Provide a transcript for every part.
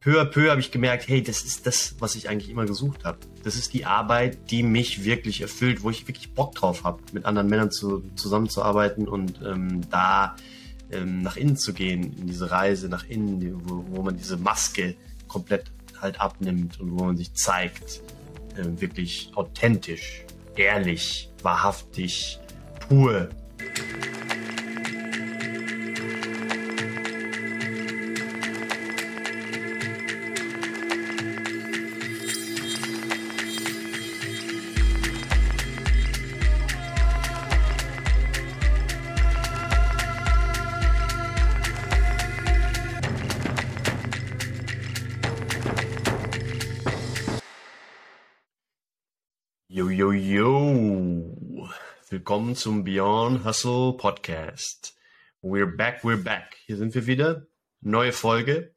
peu à peu habe ich gemerkt, hey, das ist das, was ich eigentlich immer gesucht habe. Das ist die Arbeit, die mich wirklich erfüllt, wo ich wirklich Bock drauf habe, mit anderen Männern zu, zusammenzuarbeiten und ähm, da ähm, nach innen zu gehen, in diese Reise nach innen, wo, wo man diese Maske komplett halt abnimmt und wo man sich zeigt, äh, wirklich authentisch, ehrlich, wahrhaftig, pur. Willkommen zum Beyond Hustle Podcast. We're back, we're back. Hier sind wir wieder. Neue Folge.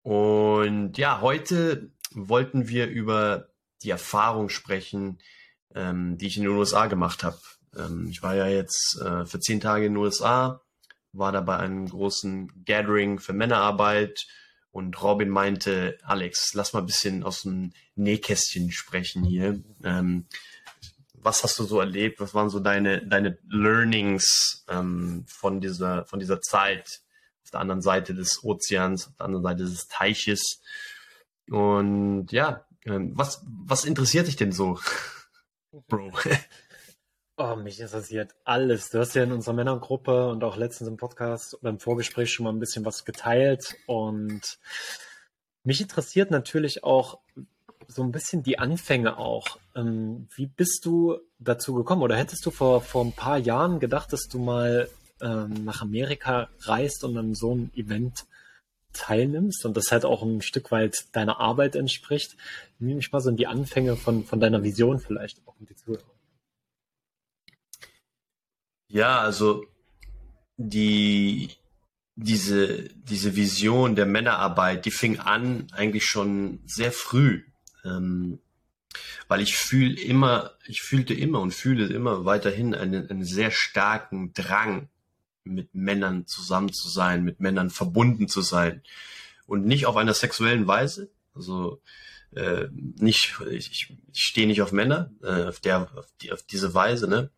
Und ja, heute wollten wir über die Erfahrung sprechen, ähm, die ich in den USA gemacht habe. Ähm, ich war ja jetzt äh, für zehn Tage in den USA, war da bei einem großen Gathering für Männerarbeit und Robin meinte, Alex, lass mal ein bisschen aus dem Nähkästchen sprechen hier. Ähm, was hast du so erlebt? Was waren so deine, deine Learnings ähm, von, dieser, von dieser Zeit auf der anderen Seite des Ozeans, auf der anderen Seite des Teiches? Und ja, ähm, was, was interessiert dich denn so, Bro? Oh, mich interessiert alles. Du hast ja in unserer Männergruppe und auch letztens im Podcast beim Vorgespräch schon mal ein bisschen was geteilt. Und mich interessiert natürlich auch so ein bisschen die Anfänge auch. Ähm, wie bist du dazu gekommen? Oder hättest du vor, vor ein paar Jahren gedacht, dass du mal ähm, nach Amerika reist und an so einem Event teilnimmst und das halt auch ein Stück weit deiner Arbeit entspricht? Nimm mich mal so in die Anfänge von, von deiner Vision vielleicht auch mit die Zuhörer. Ja, also die, diese, diese Vision der Männerarbeit, die fing an eigentlich schon sehr früh. Ähm, weil ich fühle immer, ich fühlte immer und fühle immer weiterhin einen, einen sehr starken Drang, mit Männern zusammen zu sein, mit Männern verbunden zu sein. Und nicht auf einer sexuellen Weise. Also äh, nicht, ich, ich stehe nicht auf Männer, äh, auf der, auf, die, auf diese Weise, ne?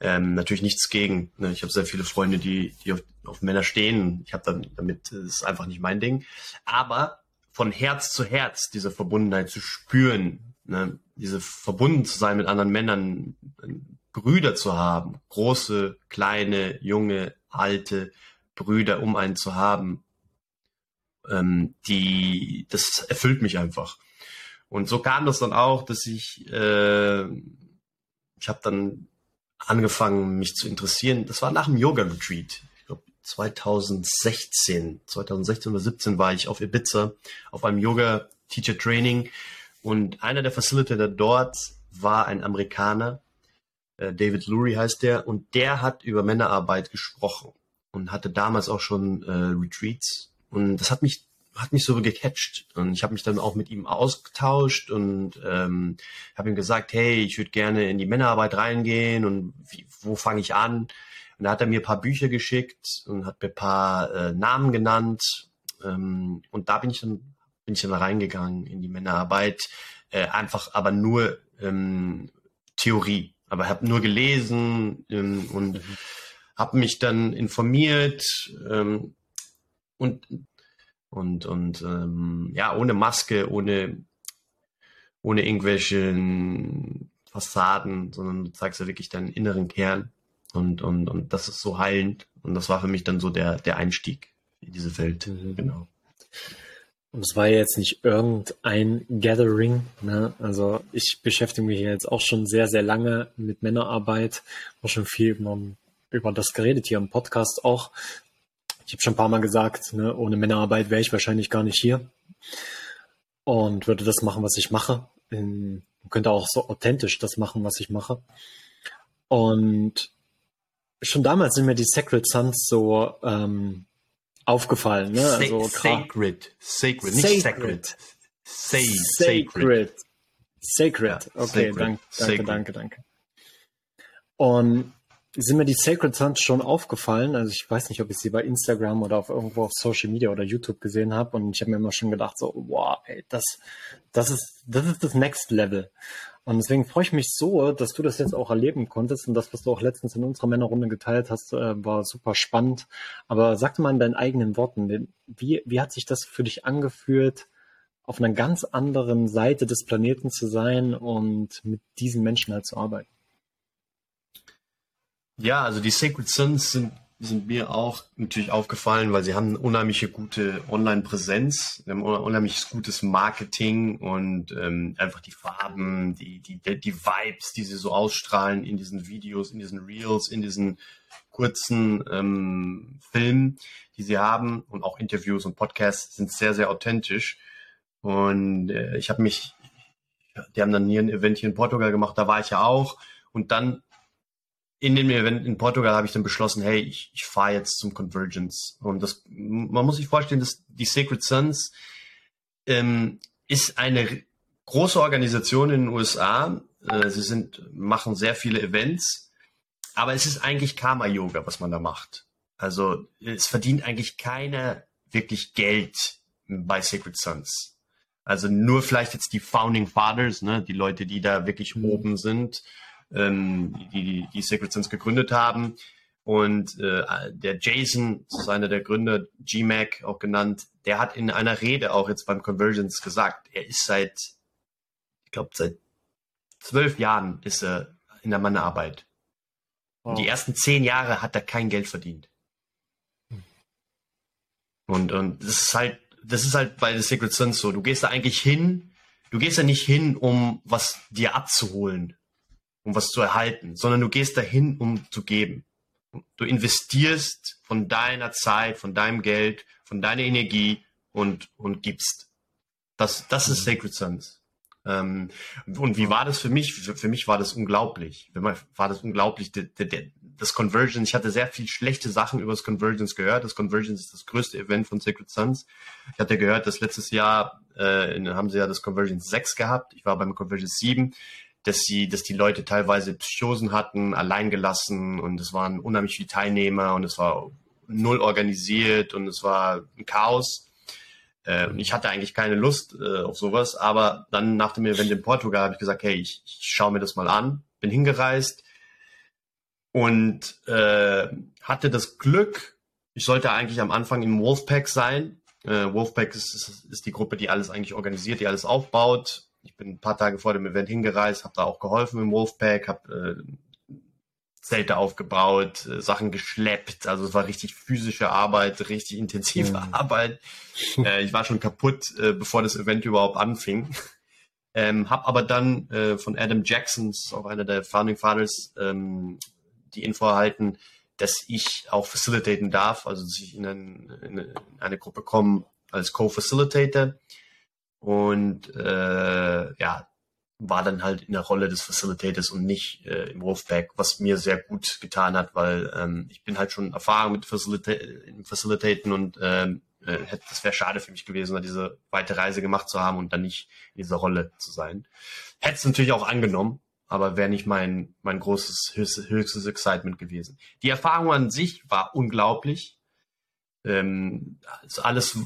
Ähm, natürlich nichts gegen. Ne? Ich habe sehr viele Freunde, die, die auf, auf Männer stehen. Ich habe dann damit, das ist einfach nicht mein Ding. Aber von Herz zu Herz diese Verbundenheit zu spüren, ne? diese verbunden zu sein mit anderen Männern, Brüder zu haben, große, kleine, junge, alte Brüder um einen zu haben, ähm, die, das erfüllt mich einfach. Und so kam das dann auch, dass ich, äh, ich habe dann angefangen, mich zu interessieren. Das war nach dem Yoga-Retreat. Ich glaube 2016, 2016 oder 17 war ich auf Ibiza auf einem Yoga-Teacher-Training und einer der Facilitator dort war ein Amerikaner, äh, David Lurie heißt der, und der hat über Männerarbeit gesprochen und hatte damals auch schon äh, Retreats. Und das hat mich hat mich so gecatcht und ich habe mich dann auch mit ihm ausgetauscht und ähm, habe ihm gesagt, hey, ich würde gerne in die Männerarbeit reingehen und wie, wo fange ich an? Und da hat er mir ein paar Bücher geschickt und hat mir ein paar äh, Namen genannt ähm, und da bin ich dann bin ich dann reingegangen in die Männerarbeit, äh, einfach aber nur ähm, Theorie, aber habe nur gelesen ähm, und mhm. habe mich dann informiert ähm, und und, und ähm, ja, ohne Maske, ohne, ohne irgendwelche Fassaden, sondern du zeigst ja wirklich deinen inneren Kern. Und, und, und das ist so heilend. Und das war für mich dann so der, der Einstieg in diese Welt. Mhm. Genau. Und es war jetzt nicht irgendein Gathering. Ne? Also ich beschäftige mich jetzt auch schon sehr, sehr lange mit Männerarbeit. Auch schon viel über, über das geredet hier im Podcast auch ich habe schon ein paar Mal gesagt, ne, ohne Männerarbeit wäre ich wahrscheinlich gar nicht hier und würde das machen, was ich mache. In, könnte auch so authentisch das machen, was ich mache. Und schon damals sind mir die Sacred Sons so ähm, aufgefallen. Ne? Also, sacred, sacred, nicht sacred. Say, sacred. Sacred. Okay, sacred. Danke, danke, danke, danke. Und sind mir die Sacred Sons schon aufgefallen. Also ich weiß nicht, ob ich sie bei Instagram oder auf irgendwo auf Social Media oder YouTube gesehen habe. Und ich habe mir immer schon gedacht, so, wow, ey, das, das ist, das ist das Next Level. Und deswegen freue ich mich so, dass du das jetzt auch erleben konntest. Und das, was du auch letztens in unserer Männerrunde geteilt hast, äh, war super spannend. Aber sag mal in deinen eigenen Worten, wie, wie hat sich das für dich angefühlt, auf einer ganz anderen Seite des Planeten zu sein und mit diesen Menschen halt zu arbeiten? Ja, also die Sacred Sons sind, sind mir auch natürlich aufgefallen, weil sie haben eine unheimliche gute Online-Präsenz, sie haben unheimlich gutes Marketing und ähm, einfach die Farben, die, die, die Vibes, die sie so ausstrahlen in diesen Videos, in diesen Reels, in diesen kurzen ähm, Filmen, die sie haben und auch Interviews und Podcasts sind sehr, sehr authentisch. Und äh, ich habe mich, die haben dann hier ein Event hier in Portugal gemacht, da war ich ja auch. Und dann in dem Event in Portugal habe ich dann beschlossen, hey, ich, ich fahre jetzt zum Convergence. Und das, man muss sich vorstellen, dass die Sacred Sons ähm, ist eine große Organisation in den USA. Äh, sie sind, machen sehr viele Events, aber es ist eigentlich Karma-Yoga, was man da macht. Also es verdient eigentlich keiner wirklich Geld bei Sacred Sons. Also nur vielleicht jetzt die Founding Fathers, ne, die Leute, die da wirklich mhm. oben sind ähm, die, die Secret Sins gegründet haben. Und äh, der Jason, das ist einer der Gründer, GMAC auch genannt, der hat in einer Rede auch jetzt beim Convergence gesagt, er ist seit, ich glaube, seit zwölf Jahren ist er in der Mannarbeit. Wow. Und die ersten zehn Jahre hat er kein Geld verdient. Und, und das ist halt, das ist halt bei The Secret Sins so. Du gehst da eigentlich hin, du gehst da nicht hin, um was dir abzuholen, um was zu erhalten, sondern du gehst dahin, um zu geben. Du investierst von deiner Zeit, von deinem Geld, von deiner Energie und, und gibst. Das, das ist mhm. Sacred Sons. Ähm, und wie war das für mich? Für, für mich war das unglaublich. Für mich war das unglaublich. Der, der, das Convergence, ich hatte sehr viel schlechte Sachen über das Convergence gehört. Das Convergence ist das größte Event von Sacred Sons. Ich hatte gehört, dass letztes Jahr äh, haben sie ja das Convergence 6 gehabt. Ich war beim Convergence 7 dass sie, dass die Leute teilweise Psychosen hatten, alleingelassen und es waren unheimlich viele Teilnehmer und es war null organisiert und es war ein Chaos. Äh, ich hatte eigentlich keine Lust äh, auf sowas, aber dann nach dem Event in Portugal habe ich gesagt, hey, ich, ich schaue mir das mal an, bin hingereist und äh, hatte das Glück, ich sollte eigentlich am Anfang im Wolfpack sein. Äh, Wolfpack ist, ist, ist die Gruppe, die alles eigentlich organisiert, die alles aufbaut ich bin ein paar Tage vor dem Event hingereist, habe da auch geholfen im Wolfpack, habe äh, Zelte aufgebaut, äh, Sachen geschleppt. Also es war richtig physische Arbeit, richtig intensive mhm. Arbeit. Äh, ich war schon kaputt, äh, bevor das Event überhaupt anfing. Ähm, habe aber dann äh, von Adam Jacksons, auch einer der Founding Fathers, ähm, die Info erhalten, dass ich auch facilitaten darf, also dass ich in, ein, in eine Gruppe komme als Co-Facilitator und äh, ja, war dann halt in der Rolle des Facilitators und nicht äh, im Wolfpack, was mir sehr gut getan hat, weil ähm, ich bin halt schon erfahren mit Facilita Facilitaten und ähm, äh, das wäre schade für mich gewesen, diese weite Reise gemacht zu haben und dann nicht in dieser Rolle zu sein. Hätte es natürlich auch angenommen, aber wäre nicht mein, mein großes, höchstes, höchstes Excitement gewesen. Die Erfahrung an sich war unglaublich. Ähm, alles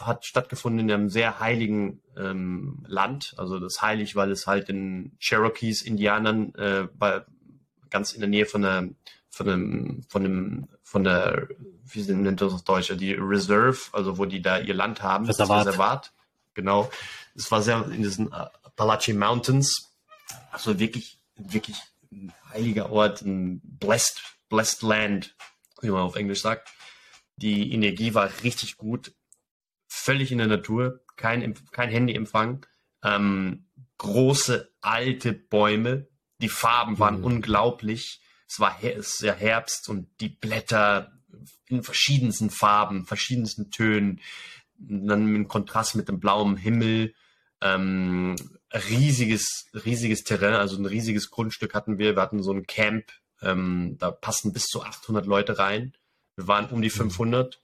hat stattgefunden in einem sehr heiligen ähm, Land. Also das heilig, weil es halt in Cherokees, Indianern, äh, bei, ganz in der Nähe von der, von dem, von dem, von der, wie nennt das auf Deutsch, die Reserve, also wo die da ihr Land haben. Reservat. Reservat. Genau. Es war sehr in diesen Appalachian Mountains. Also wirklich, wirklich ein heiliger Ort, ein blessed, blessed land, wie man auf Englisch sagt. Die Energie war richtig gut völlig in der Natur, kein, kein Handyempfang, ähm, große alte Bäume, die Farben waren mhm. unglaublich. Es war her es ja Herbst und die Blätter in verschiedensten Farben, verschiedensten Tönen, dann im Kontrast mit dem blauen Himmel. Ähm, riesiges, riesiges Terrain, also ein riesiges Grundstück hatten wir. Wir hatten so ein Camp, ähm, da passen bis zu 800 Leute rein. Wir waren um die 500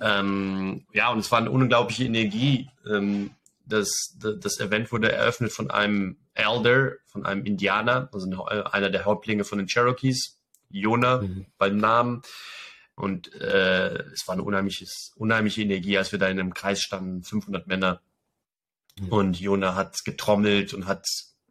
ähm, ja, und es war eine unglaubliche Energie. Ähm, das, das Event wurde eröffnet von einem Elder, von einem Indianer, also einer der Hauptlinge von den Cherokees, Jona mhm. beim Namen. Und äh, es war eine unheimliches, unheimliche Energie, als wir da in einem Kreis standen, 500 Männer. Mhm. Und Jona hat getrommelt und hat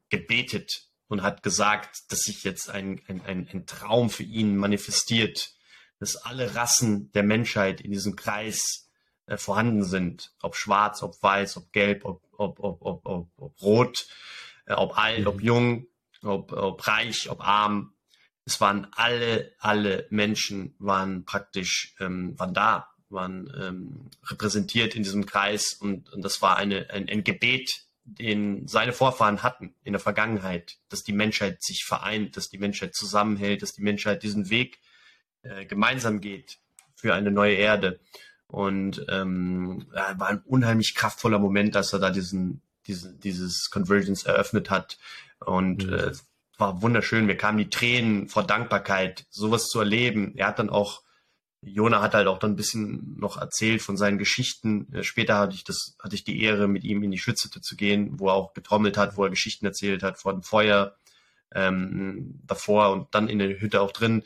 gebetet und hat gesagt, dass sich jetzt ein, ein, ein, ein Traum für ihn manifestiert, dass alle Rassen der Menschheit in diesem Kreis äh, vorhanden sind, ob schwarz, ob weiß, ob gelb, ob, ob, ob, ob, ob, ob rot, äh, ob alt, mhm. ob jung, ob, ob reich, ob arm. Es waren alle, alle Menschen waren praktisch, ähm, waren da, waren ähm, repräsentiert in diesem Kreis und, und das war eine, ein, ein Gebet, den seine Vorfahren hatten in der Vergangenheit, dass die Menschheit sich vereint, dass die Menschheit zusammenhält, dass die Menschheit diesen Weg äh, gemeinsam geht für eine neue Erde. Und ähm, war ein unheimlich kraftvoller Moment, dass er da diesen, diesen dieses Convergence eröffnet hat. Und mhm. äh, war wunderschön. Mir kamen die Tränen vor Dankbarkeit, sowas zu erleben. Er hat dann auch, Jona hat halt auch dann ein bisschen noch erzählt von seinen Geschichten. Äh, später hatte ich das, hatte ich die Ehre, mit ihm in die Schützete zu gehen, wo er auch getrommelt hat, wo er Geschichten erzählt hat vor dem Feuer ähm, davor und dann in der Hütte auch drin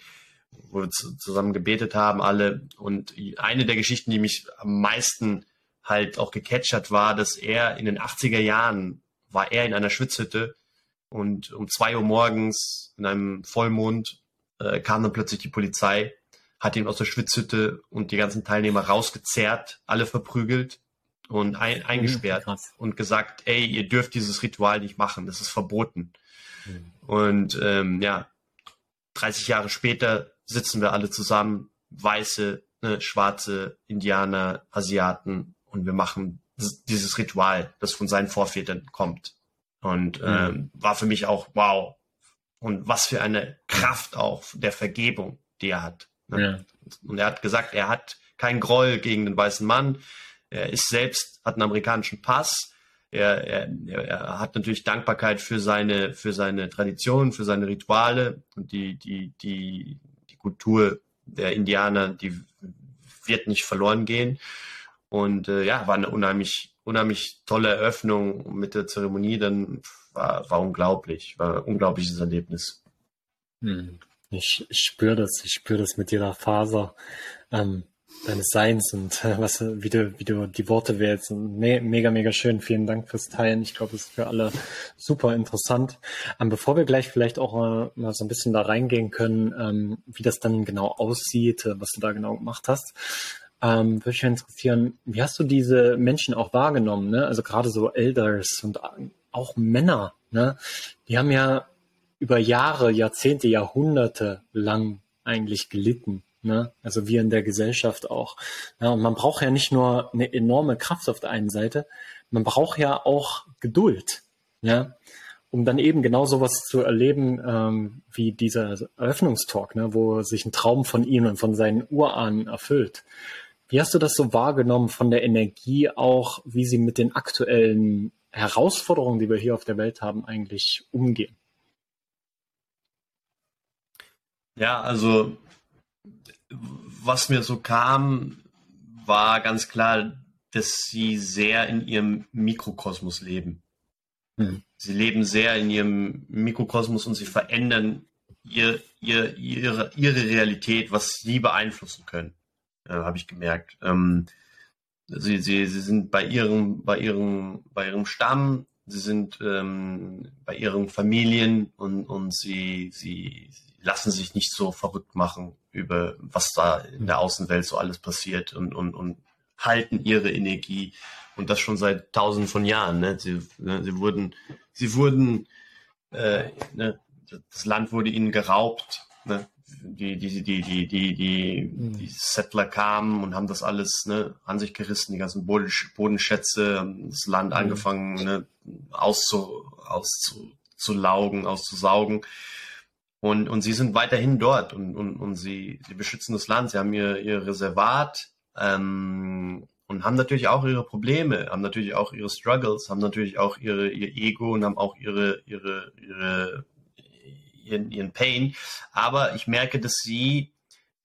wo wir zusammen gebetet haben, alle. Und eine der Geschichten, die mich am meisten halt auch gecatcht hat, war, dass er in den 80er Jahren war er in einer Schwitzhütte und um zwei Uhr morgens in einem Vollmond äh, kam dann plötzlich die Polizei, hat ihn aus der Schwitzhütte und die ganzen Teilnehmer rausgezerrt, alle verprügelt und ein, mhm, eingesperrt mhm, und gesagt, ey, ihr dürft dieses Ritual nicht machen, das ist verboten. Mhm. Und ähm, ja, 30 Jahre später sitzen wir alle zusammen, weiße, ne, schwarze, Indianer, Asiaten und wir machen dieses Ritual, das von seinen Vorvätern kommt. Und mhm. ähm, war für mich auch wow. Und was für eine Kraft auch der Vergebung, die er hat. Ne? Ja. Und er hat gesagt, er hat keinen Groll gegen den weißen Mann. Er ist selbst, hat einen amerikanischen Pass. Er, er, er hat natürlich Dankbarkeit für seine, für seine Tradition, für seine Rituale und die, die, die, Kultur der Indianer, die wird nicht verloren gehen. Und äh, ja, war eine unheimlich, unheimlich tolle Eröffnung mit der Zeremonie. Dann war, war unglaublich, war ein unglaubliches Erlebnis. Hm. Ich, ich spüre das, ich spüre das mit jeder Faser. Ähm, deines Seins und äh, was, wie du, wie du die Worte wählst. Me mega, mega schön. Vielen Dank fürs Teilen. Ich glaube, es ist für alle super interessant. Ähm, bevor wir gleich vielleicht auch äh, mal so ein bisschen da reingehen können, ähm, wie das dann genau aussieht, äh, was du da genau gemacht hast, ähm, würde mich interessieren, wie hast du diese Menschen auch wahrgenommen? Ne? Also gerade so Elders und auch Männer, ne? die haben ja über Jahre, Jahrzehnte, Jahrhunderte lang eigentlich gelitten Ne? Also wir in der Gesellschaft auch. Ja, und man braucht ja nicht nur eine enorme Kraft auf der einen Seite, man braucht ja auch Geduld, ja, um dann eben genau sowas zu erleben ähm, wie dieser Eröffnungstalk, ne, wo sich ein Traum von ihm und von seinen Urahnen erfüllt. Wie hast du das so wahrgenommen von der Energie auch, wie sie mit den aktuellen Herausforderungen, die wir hier auf der Welt haben, eigentlich umgehen? Ja, also was mir so kam, war ganz klar, dass sie sehr in ihrem Mikrokosmos leben. Mhm. Sie leben sehr in ihrem Mikrokosmos und sie verändern ihr, ihr, ihre, ihre Realität, was sie beeinflussen können, äh, habe ich gemerkt. Ähm, sie, sie, sie sind bei ihrem, bei ihrem, bei ihrem Stamm, sie sind ähm, bei ihren Familien und, und sie, sie, lassen sich nicht so verrückt machen über was da in der Außenwelt so alles passiert und, und, und halten ihre Energie und das schon seit tausenden von Jahren. Ne? Sie, ne, sie wurden, sie wurden, äh, ne, das Land wurde ihnen geraubt. Ne? Die, die, die, die, die, die, mhm. die Settler kamen und haben das alles ne, an sich gerissen, die ganzen Bodenschätze, das Land mhm. angefangen ne, auszu, auszulaugen, auszusaugen. Und, und sie sind weiterhin dort und, und, und sie, sie beschützen das Land. Sie haben ihr, ihr Reservat ähm, und haben natürlich auch ihre Probleme, haben natürlich auch ihre Struggles, haben natürlich auch ihre, ihr Ego und haben auch ihre, ihre, ihre, ihren, ihren Pain. Aber ich merke, dass sie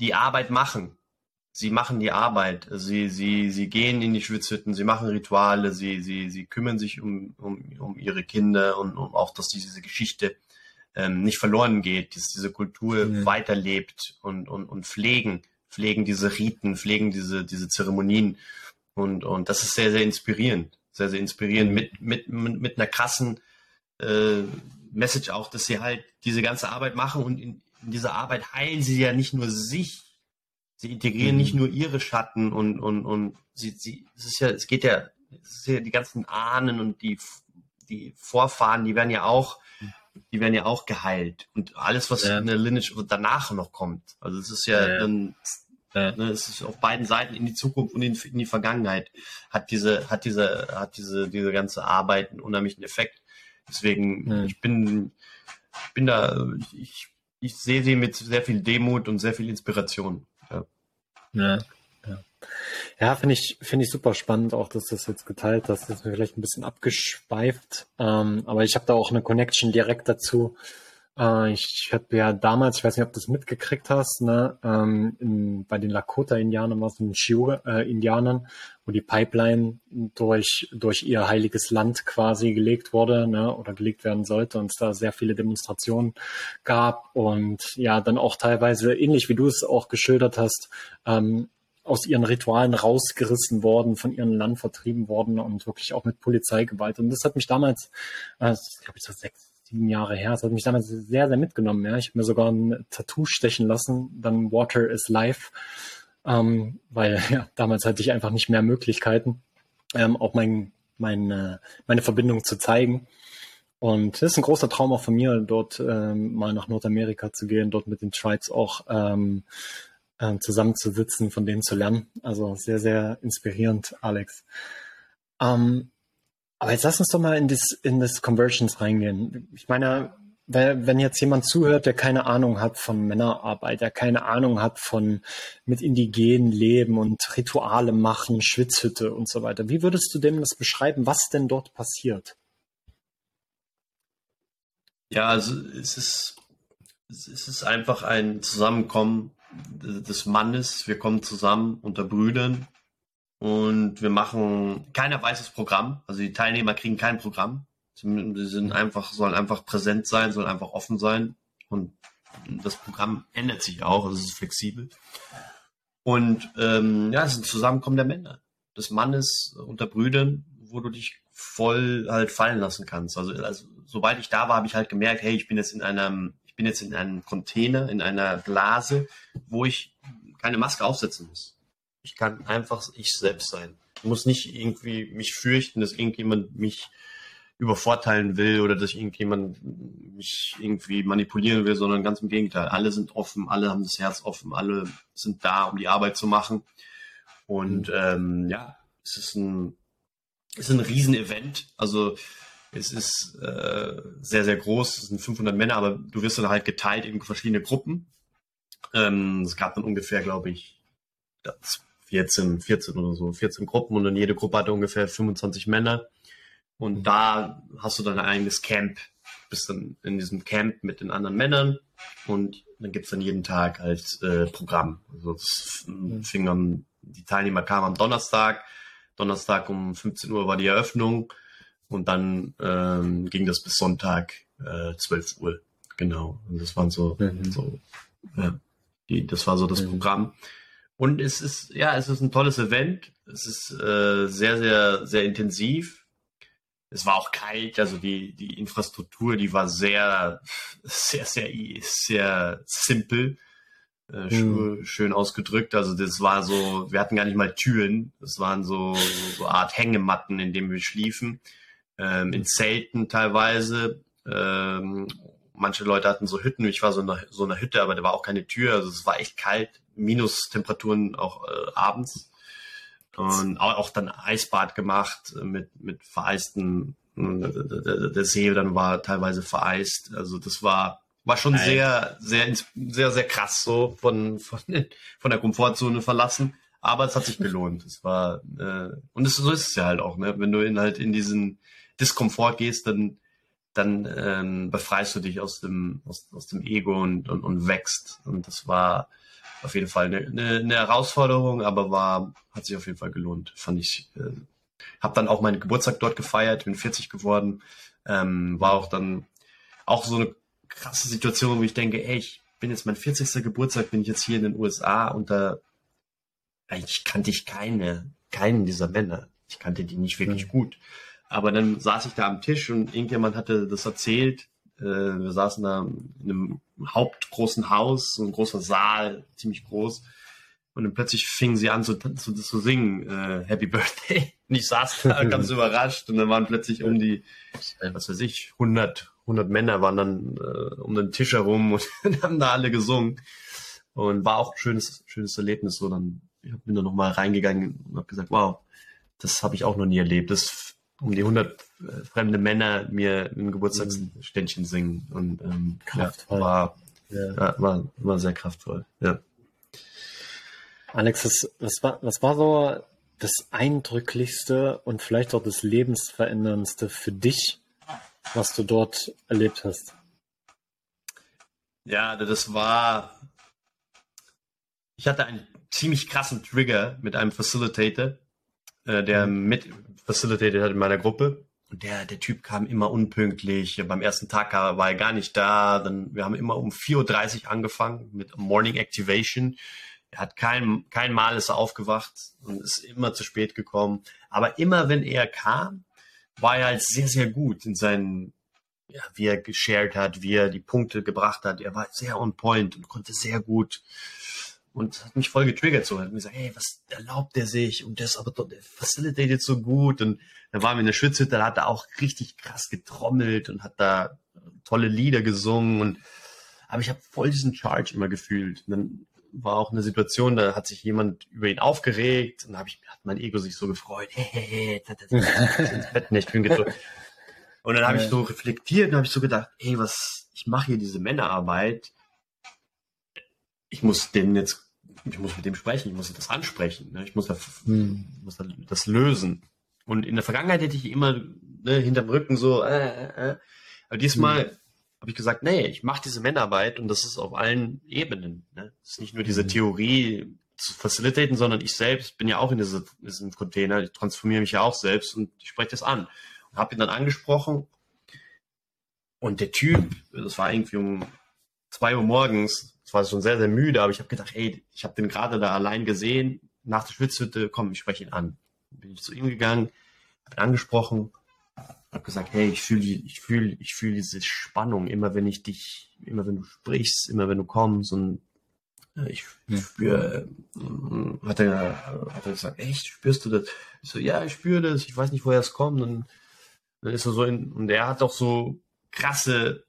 die Arbeit machen. Sie machen die Arbeit. Sie, sie, sie gehen in die Schwitzhütten, sie machen Rituale, sie, sie, sie kümmern sich um, um, um ihre Kinder und um auch, dass diese Geschichte ähm, nicht verloren geht, dass diese Kultur mhm. weiterlebt und, und, und pflegen, pflegen diese Riten, pflegen diese, diese Zeremonien. Und, und das ist sehr, sehr inspirierend. Sehr, sehr inspirierend mit, mit, mit, mit einer krassen äh, Message auch, dass sie halt diese ganze Arbeit machen und in, in dieser Arbeit heilen sie ja nicht nur sich, sie integrieren mhm. nicht nur ihre Schatten und, und, und sie, sie, es ist ja, es geht ja, es ist ja die ganzen Ahnen und die, die Vorfahren, die werden ja auch die werden ja auch geheilt. Und alles, was ja. in der Lineage danach noch kommt. Also es ist ja, ja. dann, ja. Ne, es ist auf beiden Seiten in die Zukunft und in, in, die Vergangenheit hat diese, hat diese, hat diese, diese ganze Arbeit einen unheimlichen Effekt. Deswegen, ja. ich bin, bin da, ich, ich sehe sie mit sehr viel Demut und sehr viel Inspiration. Ja. ja. Ja, finde ich, finde ich super spannend, auch dass das jetzt geteilt hast. Das ist mir vielleicht ein bisschen abgeschweift. Ähm, aber ich habe da auch eine Connection direkt dazu. Äh, ich habe ja damals, ich weiß nicht, ob du das mitgekriegt hast, ne, ähm, in, bei den Lakota-Indianern es in den Chiura-Indianern, wo die Pipeline durch, durch ihr heiliges Land quasi gelegt wurde, ne, oder gelegt werden sollte und es da sehr viele Demonstrationen gab und ja, dann auch teilweise ähnlich wie du es auch geschildert hast, ähm, aus ihren Ritualen rausgerissen worden, von ihrem Land vertrieben worden und wirklich auch mit Polizeigewalt. Und das hat mich damals, äh, glaube ich, so sechs, sieben Jahre her, das hat mich damals sehr, sehr mitgenommen. Ja. Ich habe mir sogar ein Tattoo stechen lassen, dann Water is Life, ähm, weil ja, damals hatte ich einfach nicht mehr Möglichkeiten, ähm, auch mein, mein, äh, meine Verbindung zu zeigen. Und das ist ein großer Traum auch von mir, dort ähm, mal nach Nordamerika zu gehen, dort mit den Tribes auch ähm, äh, zusammenzusitzen, von denen zu lernen. Also sehr, sehr inspirierend, Alex. Ähm, aber jetzt lass uns doch mal in das, in das Conversions reingehen. Ich meine, wenn jetzt jemand zuhört, der keine Ahnung hat von Männerarbeit, der keine Ahnung hat von mit indigenen Leben und Rituale machen, Schwitzhütte und so weiter, wie würdest du dem das beschreiben, was denn dort passiert? Ja, also es ist, es ist einfach ein Zusammenkommen des Mannes. Wir kommen zusammen unter Brüdern und wir machen keiner weißes Programm. Also die Teilnehmer kriegen kein Programm. Sie sind einfach, sollen einfach präsent sein, sollen einfach offen sein und das Programm ändert sich auch, also es ist flexibel. Und ähm, ja, es ist ein Zusammenkommen der Männer, des Mannes unter Brüdern, wo du dich voll halt fallen lassen kannst. Also, also sobald ich da war, habe ich halt gemerkt, hey, ich bin jetzt in einem ich bin jetzt in einem Container, in einer Blase, wo ich keine Maske aufsetzen muss. Ich kann einfach ich selbst sein. Ich muss nicht irgendwie mich fürchten, dass irgendjemand mich übervorteilen will oder dass irgendjemand mich irgendwie manipulieren will, sondern ganz im Gegenteil. Alle sind offen, alle haben das Herz offen, alle sind da, um die Arbeit zu machen. Und mhm. ähm, ja, es ist ein, es ist ein Riesenevent. Also es ist äh, sehr, sehr groß, es sind 500 Männer, aber du wirst dann halt geteilt in verschiedene Gruppen. Ähm, es gab dann ungefähr, glaube ich, 14, 14 oder so, 14 Gruppen und dann jede Gruppe hatte ungefähr 25 Männer. Und mhm. da hast du dann ein eigenes Camp. Bist dann in diesem Camp mit den anderen Männern und dann gibt's dann jeden Tag als äh, Programm. Also das mhm. fing am, die Teilnehmer kamen am Donnerstag. Donnerstag um 15 Uhr war die Eröffnung und dann ähm, ging das bis Sonntag äh, 12 Uhr. Genau. Und das waren so, mhm. so ja, die, das war so das mhm. Programm. Und es ist, ja, es ist ein tolles Event. Es ist äh, sehr, sehr, sehr intensiv. Es war auch kalt, also die, die Infrastruktur, die war sehr, sehr, sehr, sehr simpel. Äh, mhm. schön ausgedrückt. Also das war so, wir hatten gar nicht mal Türen. Das waren so, so, so Art Hängematten, in denen wir schliefen ähm, in Zelten teilweise. Ähm, manche Leute hatten so Hütten, ich war so in einer, so einer Hütte, aber da war auch keine Tür, also es war echt kalt, Minustemperaturen auch äh, abends. Und auch, dann Eisbad gemacht mit, mit vereisten, der, der, See dann war teilweise vereist. Also das war, war schon sehr, sehr, sehr, sehr krass so von, von, von der Komfortzone verlassen. Aber es hat sich gelohnt. Es war, äh, und es, so ist es ja halt auch, ne? Wenn du in halt in diesen, Diskomfort gehst, dann, dann ähm, befreist du dich aus dem, aus, aus dem Ego und, und, und wächst. Und das war auf jeden Fall eine, eine, eine Herausforderung, aber war, hat sich auf jeden Fall gelohnt, fand ich. Äh, habe dann auch meinen Geburtstag dort gefeiert, bin 40 geworden, ähm, war auch dann auch so eine krasse Situationen, wo ich denke, ey, ich bin jetzt mein 40. Geburtstag, bin ich jetzt hier in den USA und da eigentlich kannte ich keine, keinen dieser Männer. Ich kannte die nicht wirklich mhm. gut. Aber dann saß ich da am Tisch und irgendjemand hatte das erzählt. Äh, wir saßen da in einem hauptgroßen Haus, so ein großer Saal, ziemlich groß. Und dann plötzlich fingen sie an zu, zu, zu singen, äh, Happy Birthday. Und ich saß da ganz überrascht und dann waren plötzlich um die, was weiß ich, 100, 100 Männer waren dann äh, um den Tisch herum und haben da alle gesungen. Und war auch ein schönes, schönes Erlebnis. So dann, ich bin da nochmal reingegangen und habe gesagt, wow, das habe ich auch noch nie erlebt. Das um die 100 äh, fremde Männer mir ein Geburtstagsständchen singen. Und ähm, kraftvoll. Ja, war. Ja, war, war sehr kraftvoll. Ja. Alex, was, was, war, was war so das Eindrücklichste und vielleicht auch das Lebensveränderndste für dich, was du dort erlebt hast? Ja, das war. Ich hatte einen ziemlich krassen Trigger mit einem Facilitator, äh, der mhm. mit facilitated hat in meiner Gruppe. Und der, der Typ kam immer unpünktlich. Beim ersten Tag war er gar nicht da. Dann, wir haben immer um 4.30 Uhr angefangen mit Morning Activation. Er hat kein, kein Mal ist er aufgewacht und ist immer zu spät gekommen. Aber immer wenn er kam, war er halt sehr, sehr gut in seinen, ja, wie er geshared hat, wie er die Punkte gebracht hat. Er war sehr on point und konnte sehr gut und hat mich voll getriggert so. Hat mir gesagt, hey, was erlaubt der sich? Und der ist aber der facilitated so gut. Und dann waren wir in der Schwitzhütte, da hat er auch richtig krass getrommelt und hat da tolle Lieder gesungen. Und aber ich habe voll diesen Charge immer gefühlt. Und dann war auch eine Situation, da hat sich jemand über ihn aufgeregt und da hab ich, hat mein Ego sich so gefreut. Hey, ins Bett nicht, bin gedrückt. Und dann habe ich so reflektiert und habe ich so gedacht, hey, was, ich mache hier diese Männerarbeit. Ich muss den jetzt, ich muss mit dem sprechen, ich muss das ansprechen, ne? ich muss das, hm. muss das lösen. Und in der Vergangenheit hätte ich immer ne, hinterm Rücken so, äh, äh, äh. aber diesmal hm habe ich gesagt, nee, ich mache diese Männerarbeit und das ist auf allen Ebenen. Ne? Das ist nicht nur diese mhm. Theorie zu facilitaten, sondern ich selbst bin ja auch in diese, diesem Container, ich transformiere mich ja auch selbst und ich spreche das an. Und habe ihn dann angesprochen und der Typ, das war irgendwie um zwei Uhr morgens, das war schon sehr, sehr müde, aber ich habe gedacht, ey, ich habe den gerade da allein gesehen, nach der Schwitzhütte, komm, ich spreche ihn an. Dann bin ich zu ihm gegangen, habe ihn angesprochen habe gesagt, hey, ich fühle ich fühl, ich fühl diese Spannung, immer wenn ich dich, immer wenn du sprichst, immer wenn du kommst und äh, ich spüre, äh, hat er, hat er gesagt, echt, spürst du das? Ich so, ja, ich spüre das, ich weiß nicht, woher es kommt. Und dann ist er so in, und er hat auch so krasse,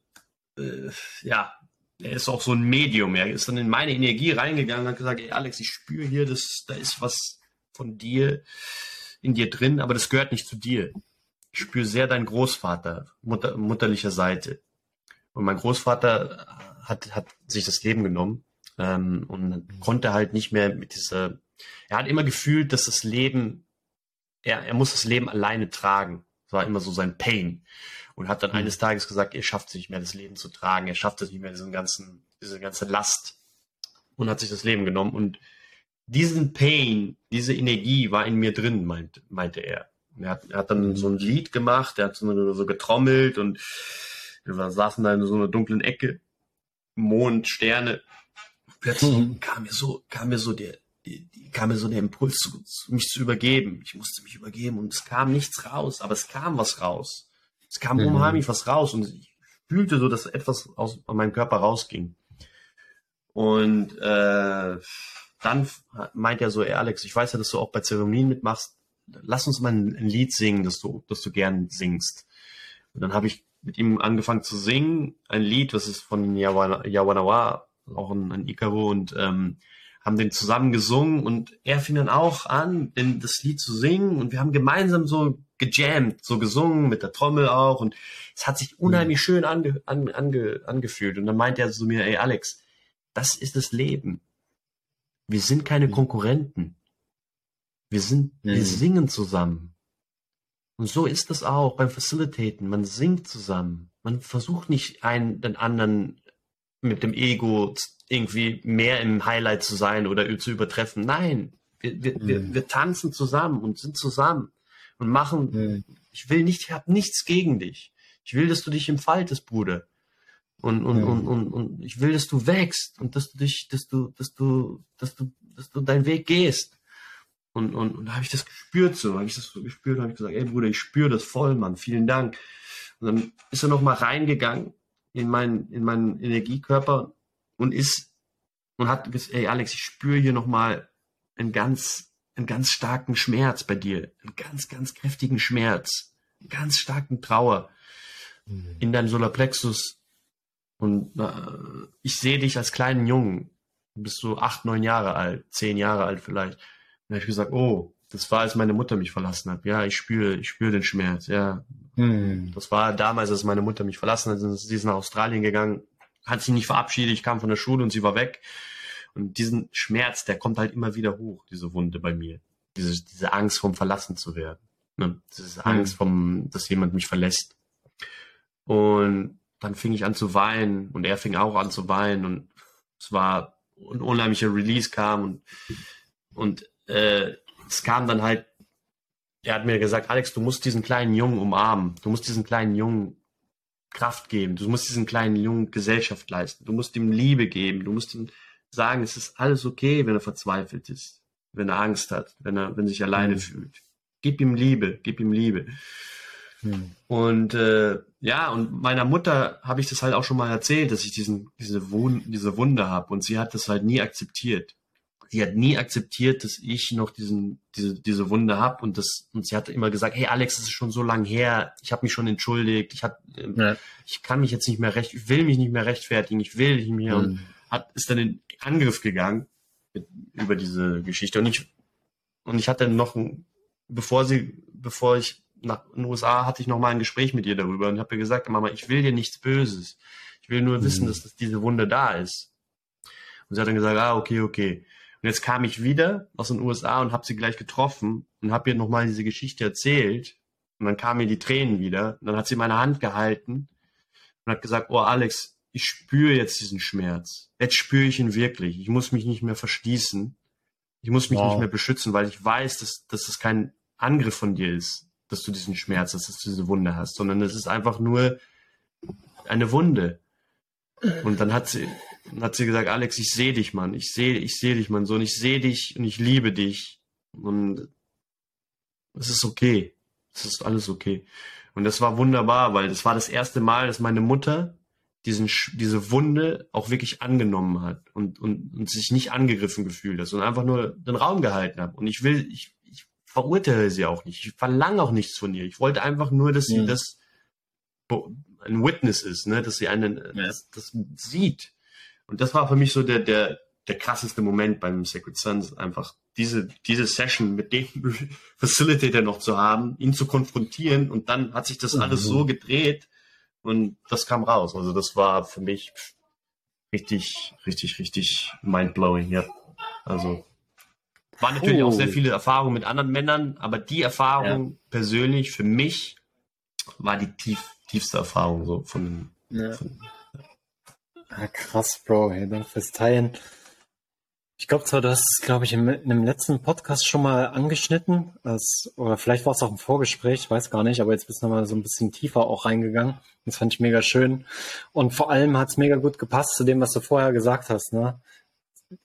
äh, ja, er ist auch so ein Medium. Er ist dann in meine Energie reingegangen und hat gesagt, ey Alex, ich spüre hier, dass da ist was von dir in dir drin, aber das gehört nicht zu dir ich spüre sehr deinen Großvater, Mutter, mutterlicher Seite. Und mein Großvater hat, hat sich das Leben genommen ähm, und konnte halt nicht mehr mit dieser. Er hat immer gefühlt, dass das Leben, er, er muss das Leben alleine tragen. Das war immer so sein Pain. Und hat dann mhm. eines Tages gesagt, er schafft es nicht mehr, das Leben zu tragen. Er schafft es nicht mehr, diesen ganzen, diese ganze Last. Und hat sich das Leben genommen. Und diesen Pain, diese Energie war in mir drin, meint, meinte er. Er hat, er hat dann so ein Lied gemacht, er hat so, so getrommelt und wir saßen da in so einer dunklen Ecke, Mond, Sterne. Plötzlich mhm. kam mir so, kam mir so der, kam mir so der Impuls, mich zu übergeben. Ich musste mich übergeben und es kam nichts raus, aber es kam was raus. Es kam mhm. unheimlich was raus und ich fühlte so, dass etwas aus meinem Körper rausging. Und äh, dann meint er so, ey Alex, ich weiß ja, dass du auch bei Zeremonien mitmachst lass uns mal ein, ein, Lied singen, das du, das du gern singst. Und dann habe ich mit ihm angefangen zu singen, ein Lied, das ist von Yawanawa, auch ein, ein Icaro und ähm, haben den zusammen gesungen und er fing dann auch an, denn das Lied zu singen und wir haben gemeinsam so gejammt, so gesungen, mit der Trommel auch und es hat sich unheimlich mhm. schön ange, an, ange, angefühlt und dann meinte er zu mir, ey Alex, das ist das Leben. Wir sind keine mhm. Konkurrenten. Wir sind, mhm. wir singen zusammen. Und so ist es auch beim Facilitaten. Man singt zusammen. Man versucht nicht einen den anderen mit dem Ego irgendwie mehr im Highlight zu sein oder zu übertreffen. Nein, wir, wir, mhm. wir, wir tanzen zusammen und sind zusammen und machen. Mhm. Ich will nicht, ich habe nichts gegen dich. Ich will, dass du dich entfaltest, Bruder. Und, und, ja. und, und, und ich will, dass du wächst und dass du dich, dass du, dass du, dass du, dass du deinen Weg gehst. Und, und, und da habe ich das gespürt so, habe ich das so gespürt, habe ich gesagt, ey Bruder, ich spüre das voll, Mann, vielen Dank. Und dann ist er nochmal reingegangen in meinen, in meinen Energiekörper und ist und hat gesagt, ey Alex, ich spüre hier nochmal einen ganz, einen ganz starken Schmerz bei dir, einen ganz, ganz kräftigen Schmerz, einen ganz starken Trauer mhm. in deinem Solarplexus. Und äh, ich sehe dich als kleinen Jungen, du bist so acht, neun Jahre alt, zehn Jahre alt vielleicht. Und dann habe ich gesagt, oh, das war, als meine Mutter mich verlassen hat. Ja, ich spüre, ich spüre den Schmerz. Ja, hm. das war damals, als meine Mutter mich verlassen hat. Sie ist nach Australien gegangen, hat sich nicht verabschiedet. Ich kam von der Schule und sie war weg. Und diesen Schmerz, der kommt halt immer wieder hoch, diese Wunde bei mir. Diese, diese Angst vom Verlassen zu werden. Ne? Diese hm. Angst vom, dass jemand mich verlässt. Und dann fing ich an zu weinen und er fing auch an zu weinen und es war ein unheimlicher Release kam und, und äh, es kam dann halt, er hat mir gesagt, Alex, du musst diesen kleinen Jungen umarmen, du musst diesen kleinen Jungen Kraft geben, du musst diesen kleinen Jungen Gesellschaft leisten, du musst ihm Liebe geben, du musst ihm sagen, es ist alles okay, wenn er verzweifelt ist, wenn er Angst hat, wenn er, wenn er sich alleine mhm. fühlt. Gib ihm Liebe, gib ihm Liebe. Mhm. Und äh, ja, und meiner Mutter habe ich das halt auch schon mal erzählt, dass ich diesen, diese, Wund, diese Wunde habe und sie hat das halt nie akzeptiert sie hat nie akzeptiert, dass ich noch diesen, diese, diese Wunde habe und das und sie hat immer gesagt, hey Alex, das ist schon so lang her, ich habe mich schon entschuldigt, ich hab, ähm, ja. ich kann mich jetzt nicht mehr recht, ich will mich nicht mehr rechtfertigen, ich will nicht mehr mhm. und hat ist dann in Angriff gegangen mit, über diese Geschichte und ich und ich hatte noch ein, bevor sie bevor ich nach den USA hatte ich noch mal ein Gespräch mit ihr darüber und habe ihr gesagt, Mama, ich will dir nichts Böses, ich will nur wissen, mhm. dass, dass diese Wunde da ist. Und sie hat dann gesagt, ah okay okay und jetzt kam ich wieder aus den USA und habe sie gleich getroffen und habe ihr nochmal diese Geschichte erzählt. Und dann kamen mir die Tränen wieder. Und dann hat sie meine Hand gehalten und hat gesagt, oh Alex, ich spüre jetzt diesen Schmerz. Jetzt spüre ich ihn wirklich. Ich muss mich nicht mehr verschließen. Ich muss mich wow. nicht mehr beschützen, weil ich weiß, dass, dass es kein Angriff von dir ist, dass du diesen Schmerz hast, dass du diese Wunde hast, sondern es ist einfach nur eine Wunde. Und dann hat sie, dann hat sie gesagt, Alex, ich sehe dich, Mann. Ich sehe, ich sehe dich, mein Sohn. Ich sehe dich und ich liebe dich. Und es ist okay. Es ist alles okay. Und das war wunderbar, weil das war das erste Mal, dass meine Mutter diesen, diese Wunde auch wirklich angenommen hat und, und, und sich nicht angegriffen gefühlt hat, sondern einfach nur den Raum gehalten hat. Und ich will, ich, ich verurteile sie auch nicht. Ich verlange auch nichts von ihr. Ich wollte einfach nur, dass sie ja. das ein Witness ist, ne, dass sie einen ja. das, das sieht und das war für mich so der, der, der krasseste Moment beim Sacred Sons, einfach diese, diese Session mit dem Facilitator noch zu haben, ihn zu konfrontieren und dann hat sich das mhm. alles so gedreht und das kam raus. Also das war für mich richtig, richtig, richtig mindblowing, ja. Also war natürlich oh. auch sehr viele Erfahrungen mit anderen Männern, aber die Erfahrung ja. persönlich für mich war die tief, tiefste Erfahrung so von, ja. von Ah, krass, Bro. Hey, danke fürs Teilen. Ich glaube zwar, es, glaube ich, in, in einem letzten Podcast schon mal angeschnitten. Als, oder vielleicht war es auch im Vorgespräch, weiß gar nicht, aber jetzt bist du nochmal so ein bisschen tiefer auch reingegangen. Das fand ich mega schön. Und vor allem hat es mega gut gepasst zu dem, was du vorher gesagt hast. Ne?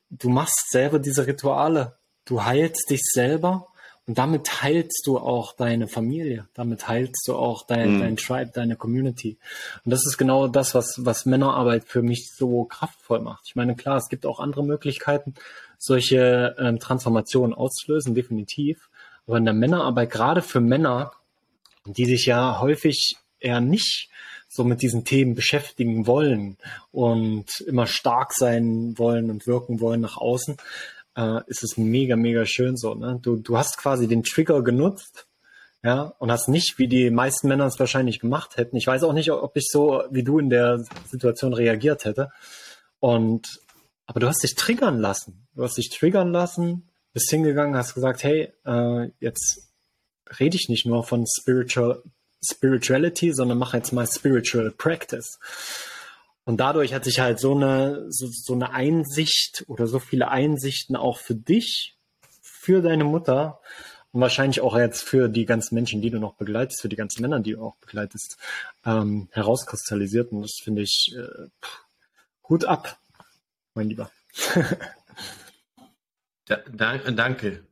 Du machst selber diese Rituale. Du heilst dich selber und damit heilst du auch deine Familie, damit heilst du auch dein, mhm. dein Tribe, deine Community. Und das ist genau das, was, was Männerarbeit für mich so kraftvoll macht. Ich meine, klar, es gibt auch andere Möglichkeiten, solche ähm, Transformationen auszulösen, definitiv. Aber in der Männerarbeit, gerade für Männer, die sich ja häufig eher nicht so mit diesen Themen beschäftigen wollen und immer stark sein wollen und wirken wollen nach außen, äh, ist es mega, mega schön so. Ne? Du, du hast quasi den Trigger genutzt, ja, und hast nicht, wie die meisten Männer es wahrscheinlich gemacht hätten. Ich weiß auch nicht, ob ich so wie du in der Situation reagiert hätte. Und aber du hast dich triggern lassen. Du hast dich triggern lassen, bist hingegangen, hast gesagt, hey, äh, jetzt rede ich nicht nur von Spiritual Spirituality, sondern mache jetzt mal Spiritual Practice. Und dadurch hat sich halt so eine, so, so eine Einsicht oder so viele Einsichten auch für dich, für deine Mutter und wahrscheinlich auch jetzt für die ganzen Menschen, die du noch begleitest, für die ganzen Männer, die du auch begleitest, ähm, herauskristallisiert. Und das finde ich äh, Hut ab, mein Lieber. da, danke,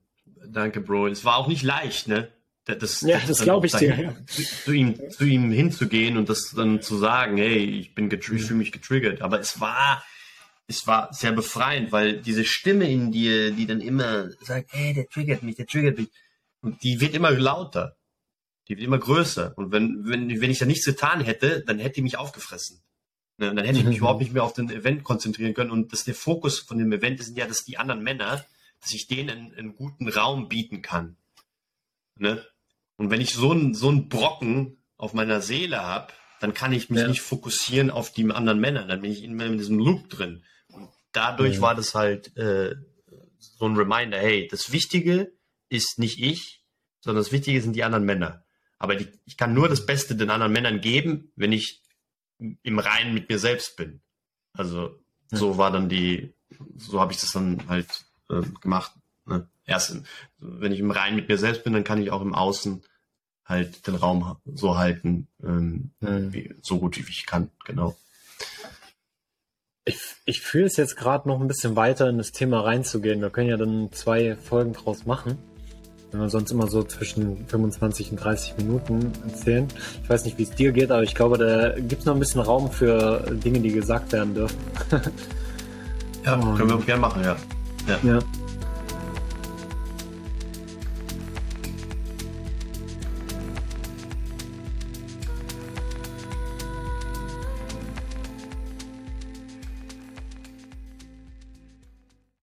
danke, Bro. Es war auch nicht leicht, ne? Das, ja, das glaube ich dir. Ja. Zu, ihm, zu ihm hinzugehen und das dann zu sagen, hey, ich bin ich fühle mich getriggert. Aber es war, es war sehr befreiend, weil diese Stimme in dir, die dann immer sagt, hey, der triggert mich, der triggert mich, und die wird immer lauter. Die wird immer größer. Und wenn, wenn, wenn ich da nichts getan hätte, dann hätte die mich aufgefressen. Ne? Und dann hätte ich mich mhm. überhaupt nicht mehr auf den Event konzentrieren können. Und das, der Fokus von dem Event ist ja, dass die anderen Männer, dass ich denen einen, einen guten Raum bieten kann. Ne? Und wenn ich so einen, so einen Brocken auf meiner Seele habe, dann kann ich mich ja. nicht fokussieren auf die anderen Männer. Dann bin ich immer in diesem Loop drin. Und dadurch ja. war das halt äh, so ein Reminder, hey, das Wichtige ist nicht ich, sondern das Wichtige sind die anderen Männer. Aber die, ich kann nur das Beste den anderen Männern geben, wenn ich im Reinen mit mir selbst bin. Also so war dann die, so habe ich das dann halt äh, gemacht. Ne? Erst, wenn ich im Reinen mit mir selbst bin, dann kann ich auch im Außen halt den Raum so halten, ähm, mhm. wie, so gut wie ich kann, genau. Ich, ich fühle es jetzt gerade noch ein bisschen weiter in das Thema reinzugehen. Wir können ja dann zwei Folgen draus machen. Wenn wir sonst immer so zwischen 25 und 30 Minuten erzählen. Ich weiß nicht, wie es dir geht, aber ich glaube, da gibt es noch ein bisschen Raum für Dinge, die gesagt werden dürfen. ja, können wir gerne machen, ja. ja. ja.